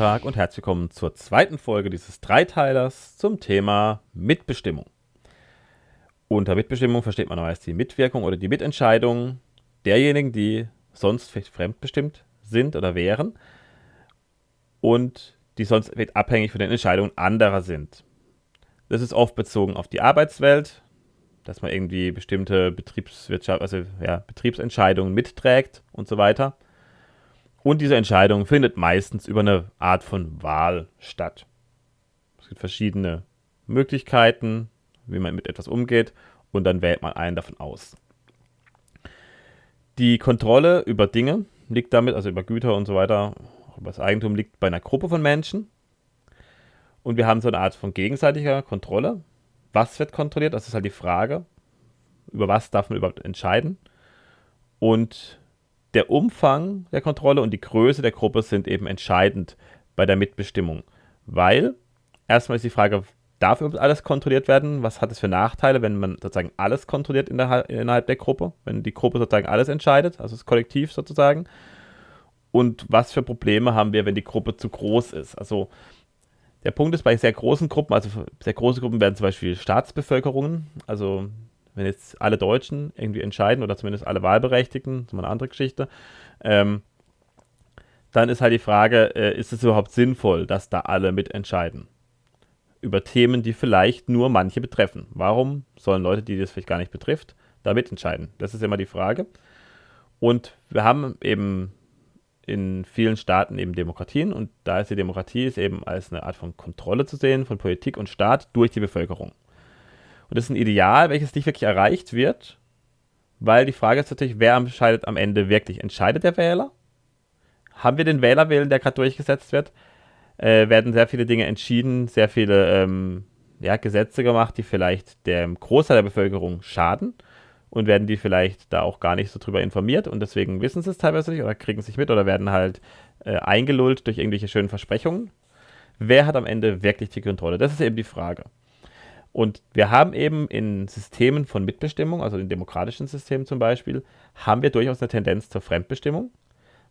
Tag und herzlich willkommen zur zweiten Folge dieses Dreiteilers zum Thema Mitbestimmung. Unter Mitbestimmung versteht man meist die Mitwirkung oder die Mitentscheidung derjenigen, die sonst vielleicht fremdbestimmt sind oder wären und die sonst abhängig von den Entscheidungen anderer sind. Das ist oft bezogen auf die Arbeitswelt, dass man irgendwie bestimmte Betriebswirtschaft, also ja, Betriebsentscheidungen mitträgt und so weiter. Und diese Entscheidung findet meistens über eine Art von Wahl statt. Es gibt verschiedene Möglichkeiten, wie man mit etwas umgeht, und dann wählt man einen davon aus. Die Kontrolle über Dinge liegt damit, also über Güter und so weiter, über das Eigentum liegt bei einer Gruppe von Menschen. Und wir haben so eine Art von gegenseitiger Kontrolle. Was wird kontrolliert? Das ist halt die Frage. Über was darf man überhaupt entscheiden? Und der Umfang der Kontrolle und die Größe der Gruppe sind eben entscheidend bei der Mitbestimmung. Weil erstmal ist die Frage, darf überhaupt alles kontrolliert werden? Was hat es für Nachteile, wenn man sozusagen alles kontrolliert in der, innerhalb der Gruppe? Wenn die Gruppe sozusagen alles entscheidet, also das Kollektiv sozusagen. Und was für Probleme haben wir, wenn die Gruppe zu groß ist? Also der Punkt ist bei sehr großen Gruppen, also sehr große Gruppen werden zum Beispiel Staatsbevölkerungen, also wenn jetzt alle Deutschen irgendwie entscheiden oder zumindest alle Wahlberechtigten, das ist mal eine andere Geschichte, ähm, dann ist halt die Frage, äh, ist es überhaupt sinnvoll, dass da alle mitentscheiden? Über Themen, die vielleicht nur manche betreffen. Warum sollen Leute, die das vielleicht gar nicht betrifft, da mitentscheiden? Das ist immer die Frage. Und wir haben eben in vielen Staaten eben Demokratien und da ist die Demokratie ist eben als eine Art von Kontrolle zu sehen von Politik und Staat durch die Bevölkerung. Und das ist ein Ideal, welches nicht wirklich erreicht wird, weil die Frage ist natürlich, wer entscheidet am Ende wirklich? Entscheidet der Wähler? Haben wir den Wählerwillen, der gerade durchgesetzt wird? Äh, werden sehr viele Dinge entschieden, sehr viele ähm, ja, Gesetze gemacht, die vielleicht dem Großteil der Bevölkerung schaden und werden die vielleicht da auch gar nicht so drüber informiert und deswegen wissen sie es teilweise nicht oder kriegen es nicht mit oder werden halt äh, eingelullt durch irgendwelche schönen Versprechungen. Wer hat am Ende wirklich die Kontrolle? Das ist eben die Frage. Und wir haben eben in Systemen von Mitbestimmung, also in demokratischen Systemen zum Beispiel, haben wir durchaus eine Tendenz zur Fremdbestimmung,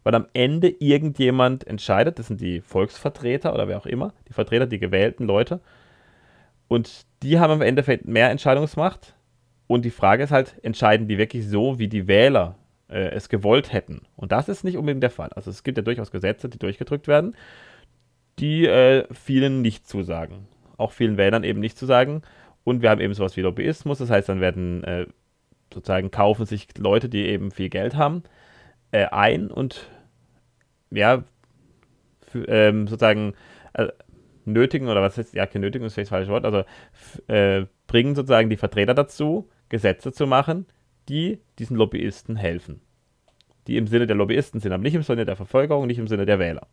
weil am Ende irgendjemand entscheidet, das sind die Volksvertreter oder wer auch immer, die Vertreter, die gewählten Leute, und die haben am Endeffekt mehr Entscheidungsmacht. Und die Frage ist halt, entscheiden die wirklich so, wie die Wähler äh, es gewollt hätten? Und das ist nicht unbedingt der Fall. Also es gibt ja durchaus Gesetze, die durchgedrückt werden, die äh, vielen nicht zusagen auch vielen Wählern eben nicht zu sagen. Und wir haben eben sowas wie Lobbyismus, das heißt, dann werden äh, sozusagen kaufen sich Leute, die eben viel Geld haben, äh, ein und ja, ähm, sozusagen äh, nötigen, oder was heißt, ja, nötigen ist vielleicht das falsche Wort, also äh, bringen sozusagen die Vertreter dazu, Gesetze zu machen, die diesen Lobbyisten helfen. Die im Sinne der Lobbyisten sind, aber nicht im Sinne der Verfolgung, nicht im Sinne der Wähler.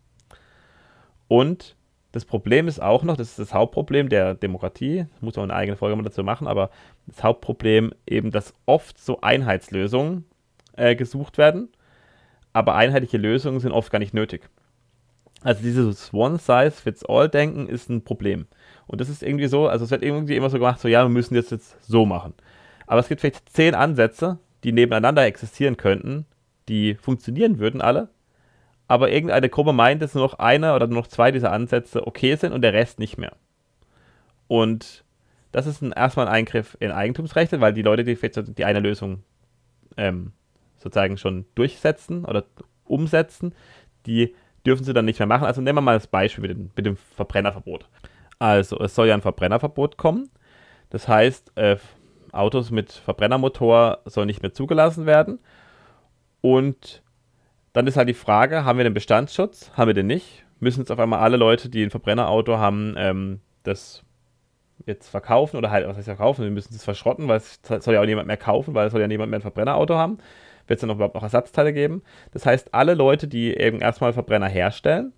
Und das Problem ist auch noch, das ist das Hauptproblem der Demokratie, muss man eine eigene Folge mal dazu machen, aber das Hauptproblem eben, dass oft so Einheitslösungen äh, gesucht werden, aber einheitliche Lösungen sind oft gar nicht nötig. Also dieses One-Size-Fits-All-Denken ist ein Problem. Und das ist irgendwie so, also es wird irgendwie immer so gemacht, so ja, wir müssen das jetzt so machen. Aber es gibt vielleicht zehn Ansätze, die nebeneinander existieren könnten, die funktionieren würden alle, aber irgendeine Gruppe meint, dass nur noch einer oder nur noch zwei dieser Ansätze okay sind und der Rest nicht mehr. Und das ist ein, erstmal ein Eingriff in Eigentumsrechte, weil die Leute, die die eine Lösung ähm, sozusagen schon durchsetzen oder umsetzen, die dürfen sie dann nicht mehr machen. Also nehmen wir mal das Beispiel mit dem, mit dem Verbrennerverbot. Also es soll ja ein Verbrennerverbot kommen. Das heißt, äh, Autos mit Verbrennermotor sollen nicht mehr zugelassen werden. Und dann ist halt die Frage, haben wir den Bestandsschutz? Haben wir den nicht? Müssen jetzt auf einmal alle Leute, die ein Verbrennerauto haben, ähm, das jetzt verkaufen oder halt, was heißt verkaufen? Wir müssen es verschrotten, weil es soll ja auch niemand mehr kaufen, weil es soll ja niemand mehr ein Verbrennerauto haben. Wird es dann überhaupt noch Ersatzteile geben? Das heißt, alle Leute, die eben erstmal Verbrenner herstellen,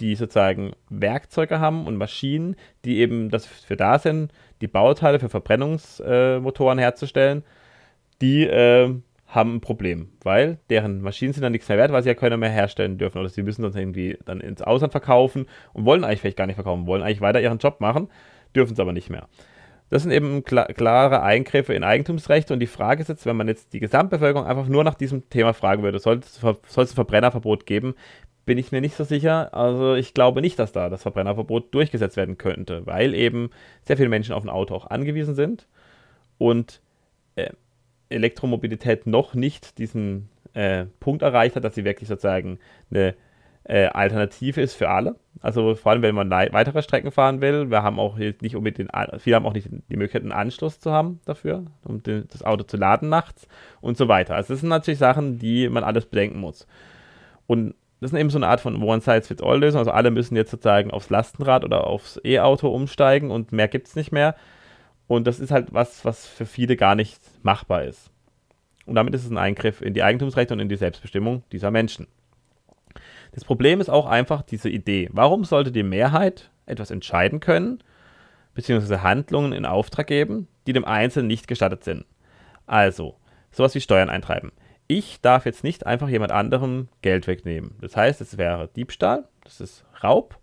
die sozusagen Werkzeuge haben und Maschinen, die eben dafür da sind, die Bauteile für Verbrennungsmotoren äh, herzustellen, die äh, haben ein Problem, weil deren Maschinen sind dann nichts mehr wert, weil sie ja keiner mehr herstellen dürfen oder sie müssen das irgendwie dann ins Ausland verkaufen und wollen eigentlich vielleicht gar nicht verkaufen, wollen eigentlich weiter ihren Job machen, dürfen es aber nicht mehr. Das sind eben klar, klare Eingriffe in Eigentumsrechte und die Frage ist jetzt, wenn man jetzt die Gesamtbevölkerung einfach nur nach diesem Thema fragen würde, soll es ein Verbrennerverbot geben, bin ich mir nicht so sicher. Also ich glaube nicht, dass da das Verbrennerverbot durchgesetzt werden könnte, weil eben sehr viele Menschen auf ein Auto auch angewiesen sind und äh, Elektromobilität noch nicht diesen äh, Punkt erreicht hat, dass sie wirklich sozusagen eine äh, Alternative ist für alle. Also vor allem, wenn man weitere Strecken fahren will. Wir haben auch nicht unbedingt viele haben auch nicht die Möglichkeit, einen Anschluss zu haben dafür, um den, das Auto zu laden nachts und so weiter. Also das sind natürlich Sachen, die man alles bedenken muss. Und das ist eben so eine Art von One-Size-Fits-All-Lösung. Also alle müssen jetzt sozusagen aufs Lastenrad oder aufs E-Auto umsteigen und mehr gibt es nicht mehr. Und das ist halt was, was für viele gar nicht machbar ist. Und damit ist es ein Eingriff in die Eigentumsrechte und in die Selbstbestimmung dieser Menschen. Das Problem ist auch einfach diese Idee. Warum sollte die Mehrheit etwas entscheiden können, beziehungsweise Handlungen in Auftrag geben, die dem Einzelnen nicht gestattet sind? Also, sowas wie Steuern eintreiben. Ich darf jetzt nicht einfach jemand anderem Geld wegnehmen. Das heißt, es wäre Diebstahl, das ist Raub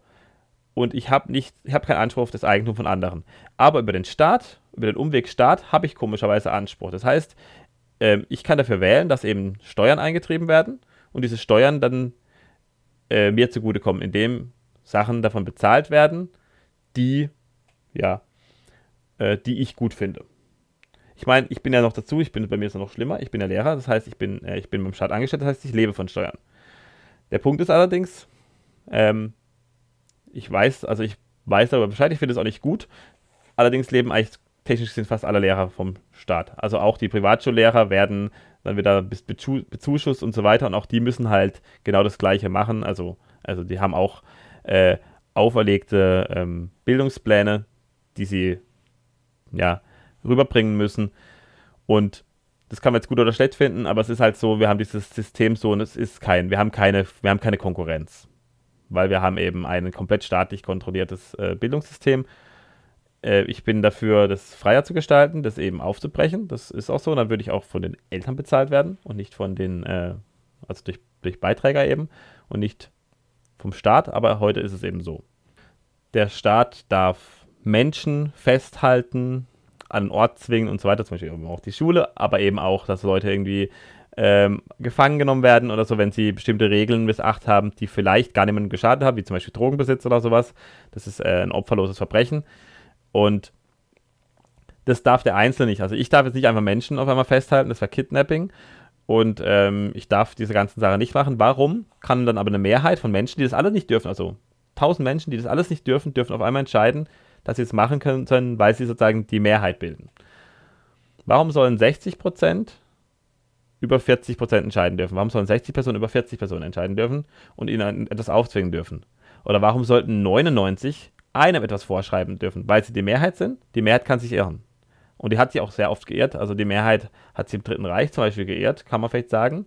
und ich habe nicht, ich habe keinen Anspruch auf das Eigentum von anderen. Aber über den Staat, über den Umweg Staat habe ich komischerweise Anspruch. Das heißt, ähm, ich kann dafür wählen, dass eben Steuern eingetrieben werden und diese Steuern dann äh, mir zugutekommen, indem Sachen davon bezahlt werden, die, ja, äh, die ich gut finde. Ich meine, ich bin ja noch dazu, ich bin bei mir ist es noch schlimmer, ich bin ja Lehrer, das heißt, ich bin, äh, ich bin beim Staat angestellt, das heißt, ich lebe von Steuern. Der Punkt ist allerdings, ähm, ich weiß, also ich weiß darüber Bescheid, ich finde es auch nicht gut. Allerdings leben eigentlich technisch sind fast alle Lehrer vom Staat. Also auch die Privatschullehrer werden dann wieder bezuschusst und so weiter und auch die müssen halt genau das Gleiche machen. Also, also die haben auch äh, auferlegte ähm, Bildungspläne, die sie ja rüberbringen müssen. Und das kann man jetzt gut oder schlecht finden, aber es ist halt so, wir haben dieses System so und es ist kein, wir haben keine, wir haben keine Konkurrenz. Weil wir haben eben ein komplett staatlich kontrolliertes äh, Bildungssystem äh, ich bin dafür, das freier zu gestalten, das eben aufzubrechen. Das ist auch so. Und dann würde ich auch von den Eltern bezahlt werden und nicht von den, äh, also durch, durch Beiträger eben und nicht vom Staat. Aber heute ist es eben so. Der Staat darf Menschen festhalten, an einen Ort zwingen und so weiter, zum Beispiel auch die Schule, aber eben auch, dass Leute irgendwie ähm, gefangen genommen werden oder so, wenn sie bestimmte Regeln missachtet haben, die vielleicht gar niemandem geschadet haben, wie zum Beispiel Drogenbesitz oder sowas. Das ist äh, ein opferloses Verbrechen. Und das darf der Einzelne nicht. Also ich darf jetzt nicht einfach Menschen auf einmal festhalten, das wäre Kidnapping. Und ähm, ich darf diese ganzen Sachen nicht machen. Warum kann dann aber eine Mehrheit von Menschen, die das alle nicht dürfen, also tausend Menschen, die das alles nicht dürfen, dürfen auf einmal entscheiden, dass sie es machen können, weil sie sozusagen die Mehrheit bilden. Warum sollen 60 Prozent über 40 Prozent entscheiden dürfen? Warum sollen 60 Personen über 40 Personen entscheiden dürfen und ihnen etwas aufzwingen dürfen? Oder warum sollten 99 einem etwas vorschreiben dürfen, weil sie die Mehrheit sind. Die Mehrheit kann sich irren. Und die hat sie auch sehr oft geehrt. Also die Mehrheit hat sie im Dritten Reich zum Beispiel geehrt, kann man vielleicht sagen.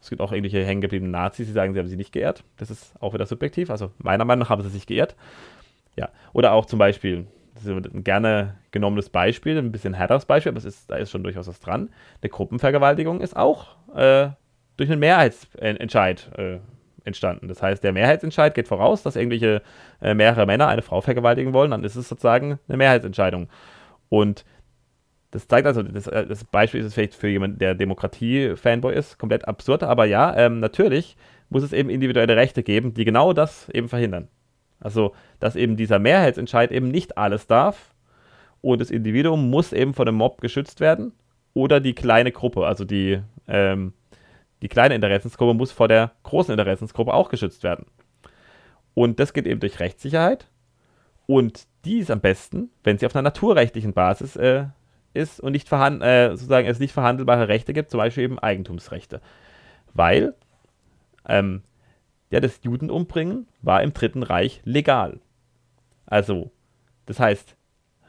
Es gibt auch irgendwelche hängengebliebenen Nazis, die sagen, sie haben sie nicht geehrt. Das ist auch wieder subjektiv. Also meiner Meinung nach haben sie sich geehrt. Ja. Oder auch zum Beispiel, ist ein gerne genommenes Beispiel, ein bisschen härteres Beispiel, aber es ist, da ist schon durchaus was dran. Eine Gruppenvergewaltigung ist auch äh, durch einen Mehrheitsentscheid äh, entstanden. Das heißt, der Mehrheitsentscheid geht voraus, dass irgendwelche äh, mehrere Männer eine Frau vergewaltigen wollen, dann ist es sozusagen eine Mehrheitsentscheidung. Und das zeigt also, das, äh, das Beispiel ist vielleicht für jemanden, der Demokratie-Fanboy ist, komplett absurd, aber ja, ähm, natürlich muss es eben individuelle Rechte geben, die genau das eben verhindern. Also, dass eben dieser Mehrheitsentscheid eben nicht alles darf und das Individuum muss eben vor dem Mob geschützt werden oder die kleine Gruppe, also die ähm, die kleine Interessensgruppe muss vor der großen Interessensgruppe auch geschützt werden. Und das geht eben durch Rechtssicherheit. Und die ist am besten, wenn sie auf einer naturrechtlichen Basis äh, ist und nicht äh, sozusagen es nicht verhandelbare Rechte gibt, zum Beispiel eben Eigentumsrechte. Weil ähm, ja, das Judenumbringen war im Dritten Reich legal. Also, das heißt,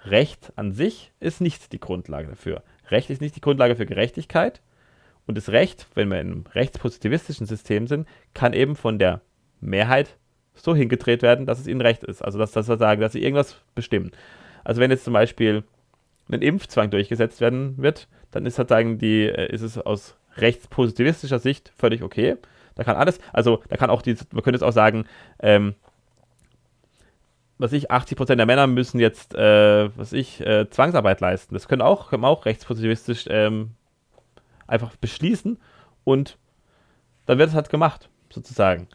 Recht an sich ist nicht die Grundlage dafür. Recht ist nicht die Grundlage für Gerechtigkeit, und das Recht, wenn wir in einem rechtspositivistischen System sind, kann eben von der Mehrheit so hingedreht werden, dass es ihnen recht ist. Also dass, dass wir sagen, dass sie irgendwas bestimmen. Also wenn jetzt zum Beispiel ein Impfzwang durchgesetzt werden wird, dann ist sozusagen die, äh, ist es aus rechtspositivistischer Sicht völlig okay. Da kann alles, also da kann auch die, man könnte jetzt auch sagen, ähm, was ich, 80% der Männer müssen jetzt, äh, was ich, äh, Zwangsarbeit leisten. Das können auch, können auch rechtspositivistisch ähm, einfach beschließen und dann wird es halt gemacht, sozusagen.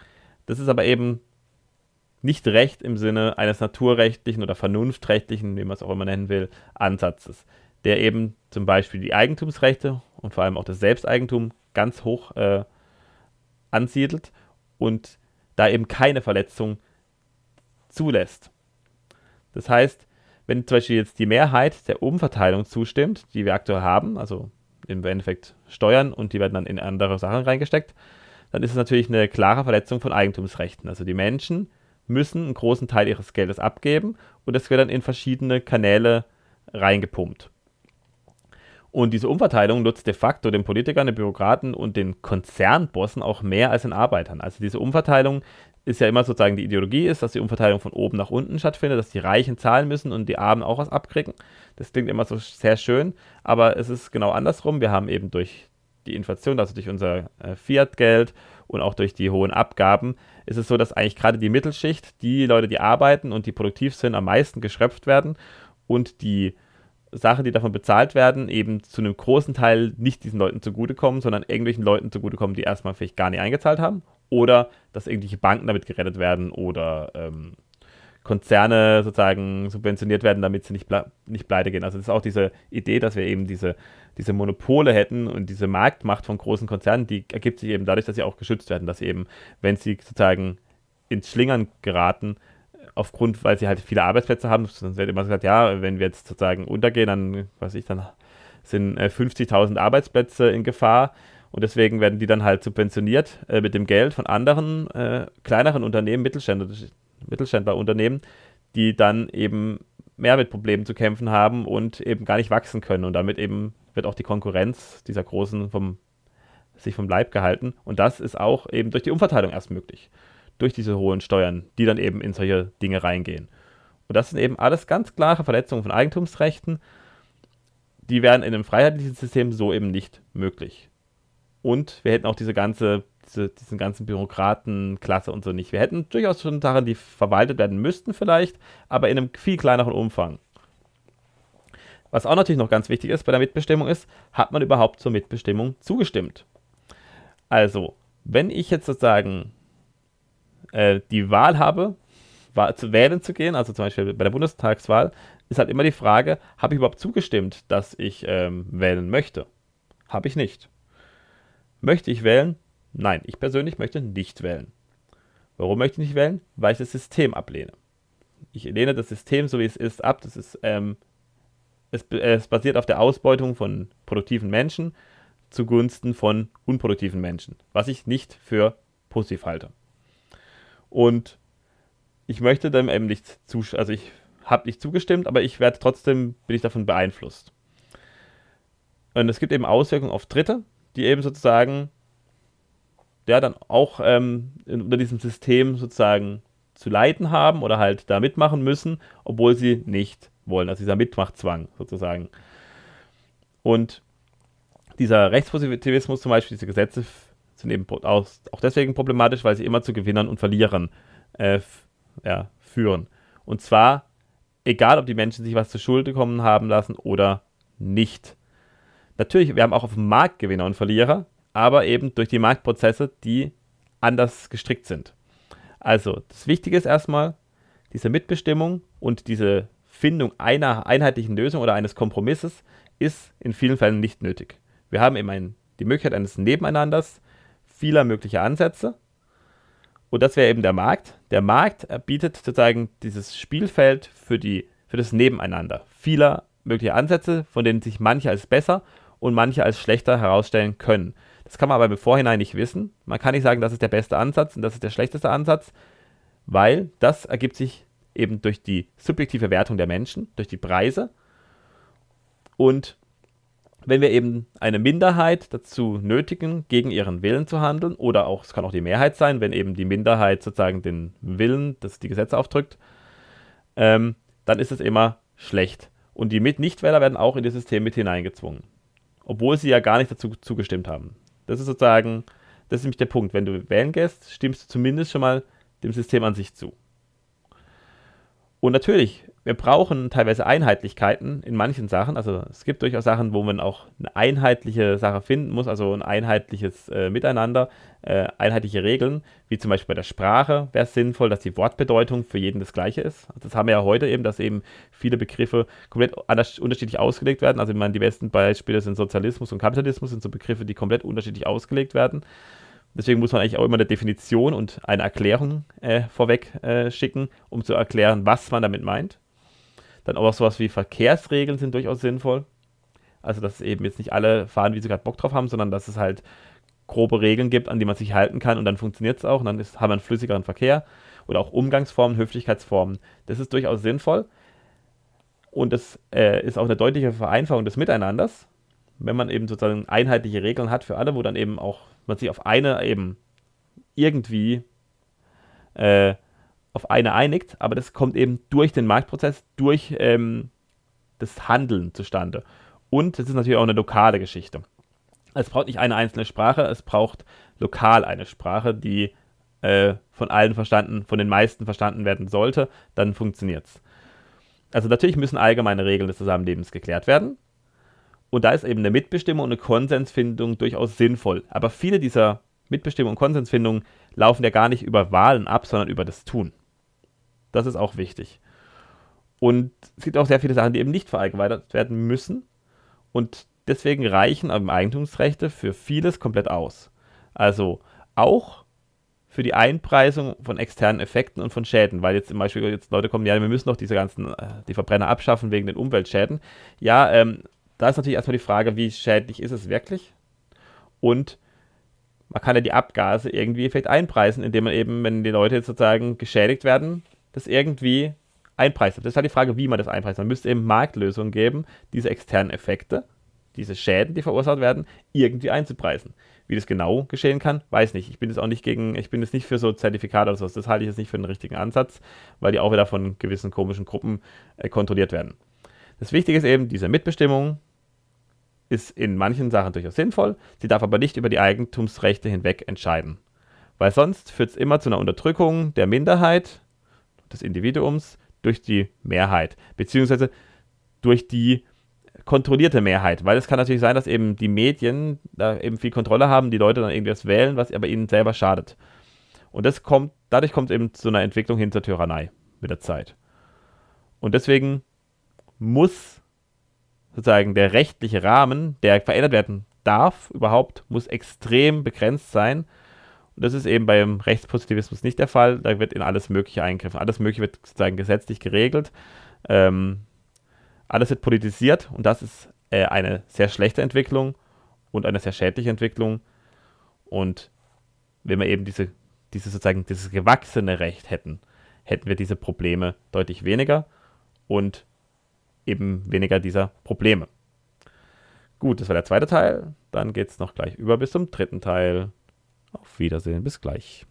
Das ist aber eben nicht Recht im Sinne eines naturrechtlichen oder vernunftrechtlichen, wie man es auch immer nennen will, Ansatzes, der eben zum Beispiel die Eigentumsrechte und vor allem auch das Selbsteigentum ganz hoch äh, ansiedelt und da eben keine Verletzung zulässt. Das heißt, wenn zum Beispiel jetzt die Mehrheit der Umverteilung zustimmt, die wir aktuell haben, also im Endeffekt Steuern und die werden dann in andere Sachen reingesteckt, dann ist es natürlich eine klare Verletzung von Eigentumsrechten. Also die Menschen müssen einen großen Teil ihres Geldes abgeben und das wird dann in verschiedene Kanäle reingepumpt. Und diese Umverteilung nutzt de facto den Politikern, den Bürokraten und den Konzernbossen auch mehr als den Arbeitern. Also diese Umverteilung ist ja immer sozusagen die Ideologie ist, dass die Umverteilung von oben nach unten stattfindet, dass die Reichen zahlen müssen und die Armen auch was abkriegen. Das klingt immer so sehr schön, aber es ist genau andersrum. Wir haben eben durch die Inflation, also durch unser äh, Fiat-Geld und auch durch die hohen Abgaben, ist es so, dass eigentlich gerade die Mittelschicht, die Leute, die arbeiten und die produktiv sind, am meisten geschröpft werden und die Sachen, die davon bezahlt werden, eben zu einem großen Teil nicht diesen Leuten zugutekommen, sondern irgendwelchen Leuten zugutekommen, die erstmal vielleicht gar nicht eingezahlt haben oder dass irgendwelche Banken damit gerettet werden oder ähm, Konzerne sozusagen subventioniert werden, damit sie nicht, ple nicht pleite gehen. Also das ist auch diese Idee, dass wir eben diese, diese Monopole hätten und diese Marktmacht von großen Konzernen, die ergibt sich eben dadurch, dass sie auch geschützt werden, dass eben, wenn sie sozusagen ins Schlingern geraten, aufgrund, weil sie halt viele Arbeitsplätze haben, dann wird immer gesagt, ja, wenn wir jetzt sozusagen untergehen, dann, was ich, dann sind äh, 50.000 Arbeitsplätze in Gefahr und deswegen werden die dann halt subventioniert äh, mit dem Geld von anderen äh, kleineren Unternehmen, Mittelständler, Mittelständlerunternehmen, die dann eben mehr mit Problemen zu kämpfen haben und eben gar nicht wachsen können. Und damit eben wird auch die Konkurrenz dieser Großen vom, sich vom Leib gehalten. Und das ist auch eben durch die Umverteilung erst möglich. Durch diese hohen Steuern, die dann eben in solche Dinge reingehen. Und das sind eben alles ganz klare Verletzungen von Eigentumsrechten. Die wären in einem freiheitlichen System so eben nicht möglich. Und wir hätten auch diese ganze diese, diesen ganzen Bürokratenklasse und so nicht. Wir hätten durchaus schon Sachen, die verwaltet werden müssten vielleicht, aber in einem viel kleineren Umfang. Was auch natürlich noch ganz wichtig ist bei der Mitbestimmung ist, hat man überhaupt zur Mitbestimmung zugestimmt? Also, wenn ich jetzt sozusagen äh, die Wahl habe, zu wählen zu gehen, also zum Beispiel bei der Bundestagswahl, ist halt immer die Frage, habe ich überhaupt zugestimmt, dass ich ähm, wählen möchte? Habe ich nicht. Möchte ich wählen? Nein, ich persönlich möchte nicht wählen. Warum möchte ich nicht wählen? Weil ich das System ablehne. Ich lehne das System, so wie es ist, ab. Das ist, ähm, es, es basiert auf der Ausbeutung von produktiven Menschen zugunsten von unproduktiven Menschen, was ich nicht für positiv halte. Und ich möchte dem eben nicht zustimmen, also ich habe nicht zugestimmt, aber ich werde trotzdem, bin ich davon beeinflusst. Und es gibt eben Auswirkungen auf Dritte, die eben sozusagen ja, dann auch ähm, unter diesem System sozusagen zu leiden haben oder halt da mitmachen müssen, obwohl sie nicht wollen. Also dieser Mitmachtzwang sozusagen. Und dieser Rechtspositivismus zum Beispiel, diese Gesetze sind eben auch, auch deswegen problematisch, weil sie immer zu Gewinnern und Verlierern äh, ja, führen. Und zwar egal, ob die Menschen sich was zur Schuld kommen haben lassen oder nicht. Natürlich, wir haben auch auf dem Markt Gewinner und Verlierer, aber eben durch die Marktprozesse, die anders gestrickt sind. Also, das Wichtige ist erstmal diese Mitbestimmung und diese Findung einer einheitlichen Lösung oder eines Kompromisses ist in vielen Fällen nicht nötig. Wir haben eben ein, die Möglichkeit eines Nebeneinanders vieler möglicher Ansätze. Und das wäre eben der Markt. Der Markt bietet sozusagen dieses Spielfeld für, die, für das Nebeneinander vieler möglicher Ansätze, von denen sich manche als besser und manche als schlechter herausstellen können. Das kann man aber im Vorhinein nicht wissen. Man kann nicht sagen, das ist der beste Ansatz und das ist der schlechteste Ansatz, weil das ergibt sich eben durch die subjektive Wertung der Menschen, durch die Preise. Und wenn wir eben eine Minderheit dazu nötigen, gegen ihren Willen zu handeln, oder auch, es kann auch die Mehrheit sein, wenn eben die Minderheit sozusagen den Willen, das die Gesetze aufdrückt, ähm, dann ist es immer schlecht. Und die Nichtwähler werden auch in das System mit hineingezwungen. Obwohl sie ja gar nicht dazu zugestimmt haben. Das ist sozusagen, das ist nämlich der Punkt. Wenn du wählen gehst, stimmst du zumindest schon mal dem System an sich zu. Und natürlich, wir brauchen teilweise Einheitlichkeiten in manchen Sachen. Also es gibt durchaus Sachen, wo man auch eine einheitliche Sache finden muss, also ein einheitliches äh, Miteinander, äh, einheitliche Regeln, wie zum Beispiel bei der Sprache wäre es sinnvoll, dass die Wortbedeutung für jeden das gleiche ist. Das haben wir ja heute eben, dass eben viele Begriffe komplett anders, unterschiedlich ausgelegt werden. Also ich meine, die besten Beispiele sind Sozialismus und Kapitalismus, sind so Begriffe, die komplett unterschiedlich ausgelegt werden. Deswegen muss man eigentlich auch immer eine Definition und eine Erklärung äh, vorweg äh, schicken, um zu erklären, was man damit meint. Dann auch sowas wie Verkehrsregeln sind durchaus sinnvoll. Also, dass eben jetzt nicht alle fahren, wie sie gerade Bock drauf haben, sondern dass es halt grobe Regeln gibt, an die man sich halten kann und dann funktioniert es auch und dann ist, haben wir einen flüssigeren Verkehr oder auch Umgangsformen, Höflichkeitsformen. Das ist durchaus sinnvoll und das äh, ist auch eine deutliche Vereinfachung des Miteinanders, wenn man eben sozusagen einheitliche Regeln hat für alle, wo dann eben auch man sich auf eine eben irgendwie äh, auf eine einigt, aber das kommt eben durch den Marktprozess, durch ähm, das Handeln zustande. Und es ist natürlich auch eine lokale Geschichte. Es braucht nicht eine einzelne Sprache, es braucht lokal eine Sprache, die äh, von allen verstanden, von den meisten verstanden werden sollte, dann funktioniert es. Also natürlich müssen allgemeine Regeln des Zusammenlebens geklärt werden. Und da ist eben eine Mitbestimmung und eine Konsensfindung durchaus sinnvoll. Aber viele dieser Mitbestimmung und Konsensfindung laufen ja gar nicht über Wahlen ab, sondern über das Tun. Das ist auch wichtig. Und es gibt auch sehr viele Sachen, die eben nicht verallgemeinert werden müssen. Und deswegen reichen Eigentumsrechte für vieles komplett aus. Also auch für die Einpreisung von externen Effekten und von Schäden, weil jetzt zum Beispiel jetzt Leute kommen, ja, wir müssen doch diese ganzen, äh, die Verbrenner abschaffen wegen den Umweltschäden. Ja, ähm, da ist natürlich erstmal die Frage, wie schädlich ist es wirklich? Und man kann ja die Abgase irgendwie vielleicht einpreisen, indem man eben, wenn die Leute jetzt sozusagen geschädigt werden, das irgendwie einpreist. Das ist halt die Frage, wie man das einpreist. Man müsste eben Marktlösungen geben, diese externen Effekte, diese Schäden, die verursacht werden, irgendwie einzupreisen. Wie das genau geschehen kann, weiß nicht. Ich bin jetzt auch nicht gegen, ich bin jetzt nicht für so Zertifikate oder sowas. Das halte ich jetzt nicht für den richtigen Ansatz, weil die auch wieder von gewissen komischen Gruppen äh, kontrolliert werden. Das Wichtige ist eben, diese Mitbestimmung ist in manchen Sachen durchaus sinnvoll, sie darf aber nicht über die Eigentumsrechte hinweg entscheiden. Weil sonst führt es immer zu einer Unterdrückung der Minderheit des Individuums durch die Mehrheit, beziehungsweise durch die kontrollierte Mehrheit, weil es kann natürlich sein, dass eben die Medien da eben viel Kontrolle haben, die Leute dann irgendwas wählen, was aber ihnen selber schadet. Und das kommt, dadurch kommt es eben zu einer Entwicklung hin zur Tyrannei mit der Zeit. Und deswegen muss sozusagen der rechtliche Rahmen, der verändert werden darf, überhaupt, muss extrem begrenzt sein und das ist eben beim Rechtspositivismus nicht der Fall. Da wird in alles Mögliche eingegriffen. Alles Mögliche wird sozusagen gesetzlich geregelt. Ähm, alles wird politisiert und das ist äh, eine sehr schlechte Entwicklung und eine sehr schädliche Entwicklung. Und wenn wir eben diese, diese sozusagen dieses gewachsene Recht hätten, hätten wir diese Probleme deutlich weniger und eben weniger dieser Probleme. Gut, das war der zweite Teil. Dann geht es noch gleich über bis zum dritten Teil. Auf Wiedersehen, bis gleich.